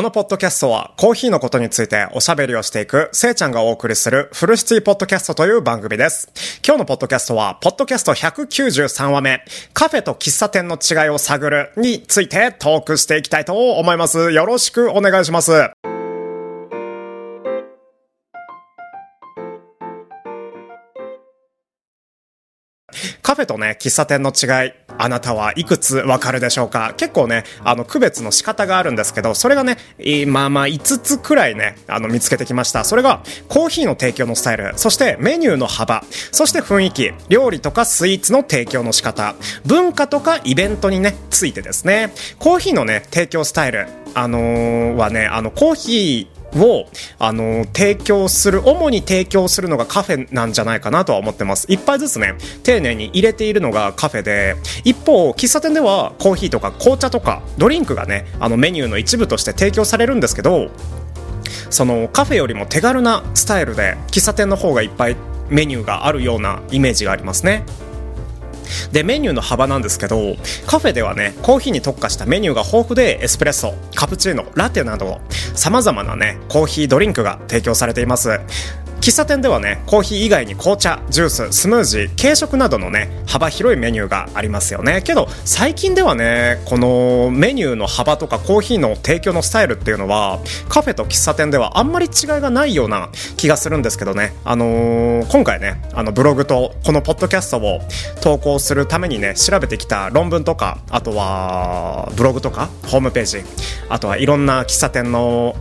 このポッドキャストはコーヒーのことについておしゃべりをしていくせいちゃんがお送りするフルシティポッドキャストという番組です。今日のポッドキャストは、ポッドキャスト193話目、カフェと喫茶店の違いを探るについてトークしていきたいと思います。よろしくお願いします。カフェとね、喫茶店の違い、あなたはいくつわかるでしょうか？結構ね、あの、区別の仕方があるんですけど、それがね、まあまあ5つくらいね、あの、見つけてきました。それが、コーヒーの提供のスタイル、そしてメニューの幅、そして雰囲気、料理とかスイーツの提供の仕方、文化とかイベントにね、ついてですね、コーヒーのね、提供スタイル、あのーはね、あの、コーヒー、を、あの提供する、主に提供するのがカフェなんじゃないかなとは思ってます。一杯ずつね、丁寧に入れているのがカフェで、一方、喫茶店ではコーヒーとか紅茶とかドリンクがね、あのメニューの一部として提供されるんですけど、そのカフェよりも手軽なスタイルで、喫茶店の方がいっぱいメニューがあるようなイメージがありますね。でメニューの幅なんですけどカフェではねコーヒーに特化したメニューが豊富でエスプレッソカプチーノラテなどさまざまなねコーヒードリンクが提供されています。喫茶店ではねコーヒー以外に紅茶ジューススムージー軽食などのね幅広いメニューがありますよね。けど最近ではねこのメニューの幅とかコーヒーの提供のスタイルっていうのはカフェと喫茶店ではあんまり違いがないような気がするんですけどね。あのー今回ねあのブログとこのポッドキャストを投稿するためにね調べてきた論文とかあとはブログとかホームページあとはいろんな喫茶店の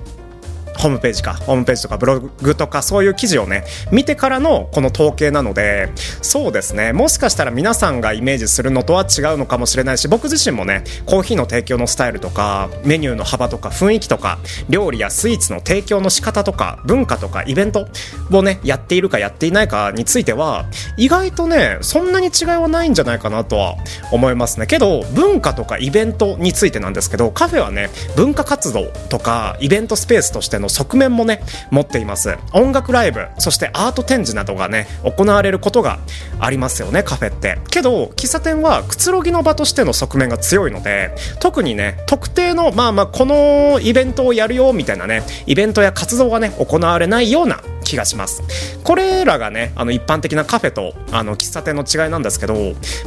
ホームページか、ホームページとかブログとかそういう記事をね、見てからのこの統計なので、そうですね、もしかしたら皆さんがイメージするのとは違うのかもしれないし、僕自身もね、コーヒーの提供のスタイルとか、メニューの幅とか雰囲気とか、料理やスイーツの提供の仕方とか、文化とかイベントをね、やっているかやっていないかについては、意外とね、そんなに違いはないんじゃないかなとは思いますね。けど、文化とかイベントについてなんですけど、カフェはね、文化活動とかイベントスペースとしてのの側面もね持っています。音楽ライブそしてアート展示などがね行われることがありますよねカフェって。けど喫茶店はくつろぎの場としての側面が強いので特にね特定のまあまあこのイベントをやるよみたいなねイベントや活動がね行われないような気がします。これらがねあの一般的なカフェとあの喫茶店の違いなんですけど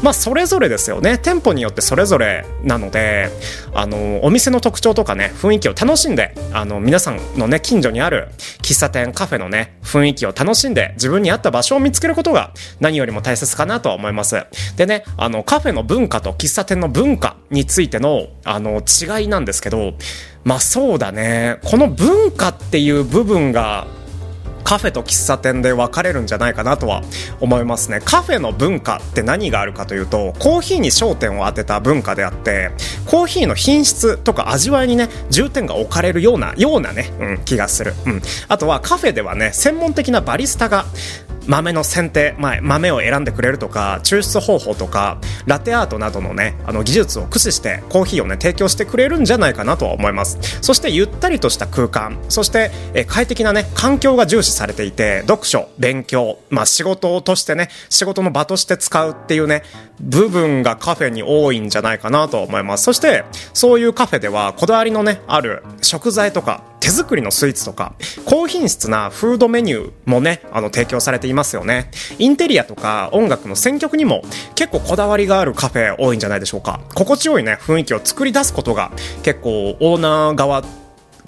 まあそれぞれですよね。店舗によってそれぞれなのであのお店の特徴とかね雰囲気を楽しんであの皆さんのね近所にある喫茶店カフェのね雰囲気を楽しんで自分に合った場所を見つけることが何よりも大切かなとは思います。でねあのカフェの文化と喫茶店の文化についてのあの違いなんですけどまあそうだね。この文化っていう部分がカフェと喫茶店で分かれるんじゃないかなとは思いますね。カフェの文化って何があるかというとコーヒーに焦点を当てた文化であってコーヒーの品質とか味わいにね重点が置かれるようなようなね、うん、気がする、うん、あとはカフェではね専門的なバリスタが豆の選定、まあ、豆を選んでくれるとか抽出方法とかラテアートなどのねあの技術を駆使してコーヒーをね提供してくれるんじゃないかなとは思います。そしてゆったりとした空間。そしてえ快適なね環境が重視されていて読書勉強、まあ、仕事としてね仕事の場として使うっていうね部分がカフェに多いんじゃないかなと思います。そしてそういうカフェではこだわりのねある食材とか手作りのスイーツとか高品質なフードメニューもねあの提供されていますよね。インテリアとか音楽の選曲にも結構こだわりがあるカフェ多いんじゃないでしょうか。心地よいね雰囲気を作り出すことが結構オーナー側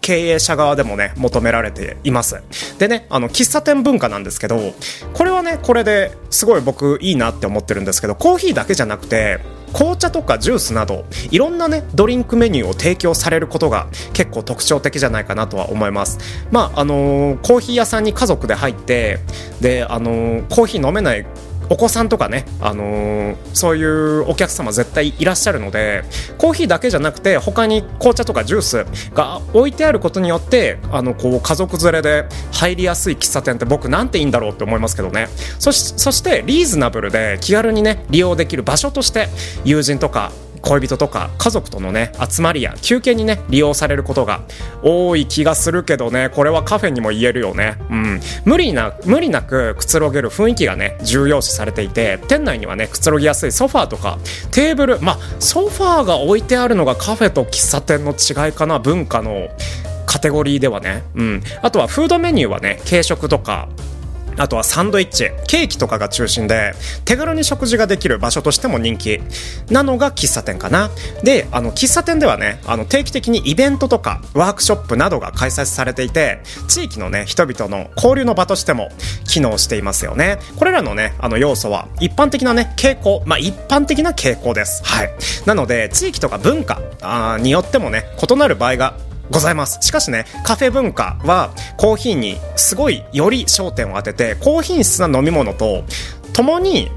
経営者側でもね求められています。でねあの喫茶店文化なんですけどこれはねこれですごい僕いいなって思ってるんですけどコーヒーだけじゃなくて紅茶とかジュースなどいろんなねドリンクメニューを提供されることが結構特徴的じゃないかなとは思います。まああのーコーヒー屋さんに家族で入ってであのーコーヒー飲めないお子さんとかね、あのーそういうお客様絶対いらっしゃるのでコーヒーだけじゃなくて他に紅茶とかジュースが置いてあることによってあのこう家族連れで入りやすい喫茶店って僕なんていいんだろうって思いますけどね。そしそしてリーズナブルで気軽にね利用できる場所として友人とか恋人とか家族とのね集まりや休憩にね利用されることが多い気がするけどねこれはカフェにも言えるよねうん無理な無理なくくつろげる雰囲気がね重要視されていて店内にはねくつろぎやすいソファーとかテーブルまあソファーが置いてあるのがカフェと喫茶店の違いかな文化のカテゴリーではね。うん。あとはフードメニューはね、軽食とか、あとはサンドイッチ、ケーキとかが中心で、手軽に食事ができる場所としても人気なのが喫茶店かな。で、あの、喫茶店ではね、あの、定期的にイベントとかワークショップなどが開催されていて、地域のね、人々の交流の場としても機能していますよね。これらのね、あの、要素は一般的なね、傾向、まあ、一般的な傾向です。はい。なので、地域とか文化によってもね、異なる場合がございます。しかしね、カフェ文化はコーヒーにすごいより焦点を当てて、高品質な飲み物と共に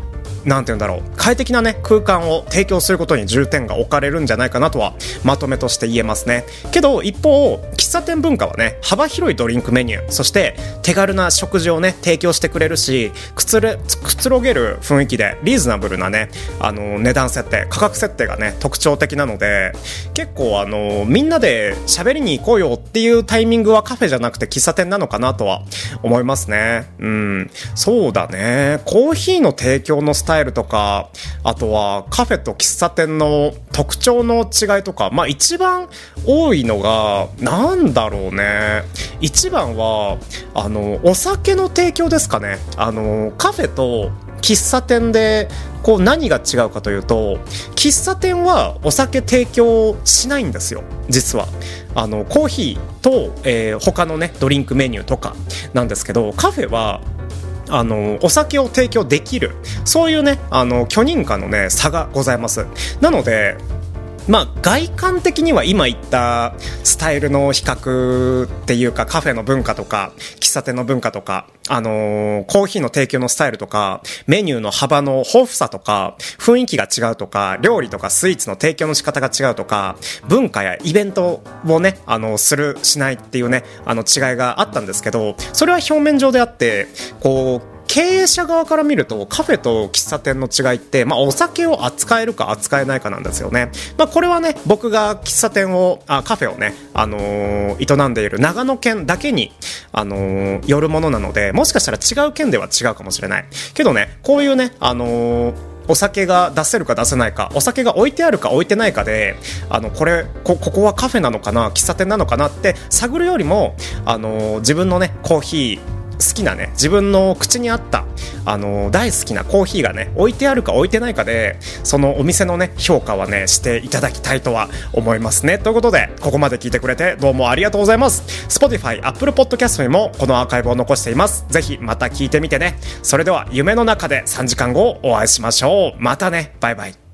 なんて言うんだろう。快適なね空間を提供することに重点が置かれるんじゃないかなとはまとめとして言えますね。けど一方喫茶店文化はね幅広いドリンクメニューそして手軽な食事をね提供してくれるしくつれくつろげる雰囲気でリーズナブルなねあの値段設定価格設定がね特徴的なので結構あのみんなで喋りに行こうよっていうタイミングはカフェじゃなくて喫茶店なのかなとは思いますね。うん。そうだね。コーヒーの提供のスタイルタイルとか、あとはカフェと喫茶店の特徴の違いとか、まあ一番多いのが、なんだろうね。一番は、あの、お酒の提供ですかね。あの、カフェと喫茶店でこう何が違うかというと喫茶店はお酒提供しないんですよ実はあのコーヒーと、えー、他のねドリンクメニューとかなんですけどカフェはあのお酒を提供できる。そういうねあの許認可のね差がございます。なのでまあ、外観的には今言ったスタイルの比較っていうかカフェの文化とか喫茶店の文化とか、あのー、コーヒーの提供のスタイルとかメニューの幅の豊富さとか雰囲気が違うとか料理とかスイーツの提供の仕方が違うとか文化やイベントをね、あの、するしないっていうね、あの違いがあったんですけどそれは表面上であってこう経営者側から見るとカフェと喫茶店の違いって、まあ、お酒を扱えるか扱えないかなんですよね。まあ、これはね、僕が喫茶店を、あカフェをね、あのー、営んでいる長野県だけに、あのー、よるものなので、もしかしたら違う県では違うかもしれない。けどね、こういうね、あのーお酒が出せるか出せないかお酒が置いてあるか置いてないかであのこれここはカフェなのかな喫茶店なのかなって探るよりもあの自分のねコーヒー好きなね自分の口に合ったあの大好きなコーヒーがね置いてあるか置いてないかでそのお店のね評価はねしていただきたいとは思いますね。ということでここまで聞いてくれてどうもありがとうございます。Spotify、Apple Podcast にもこのアーカイブを残しています。ぜひまた聞いてみてね。それでは夢の中で3時間後お会いしましょう。またね。バイバイ。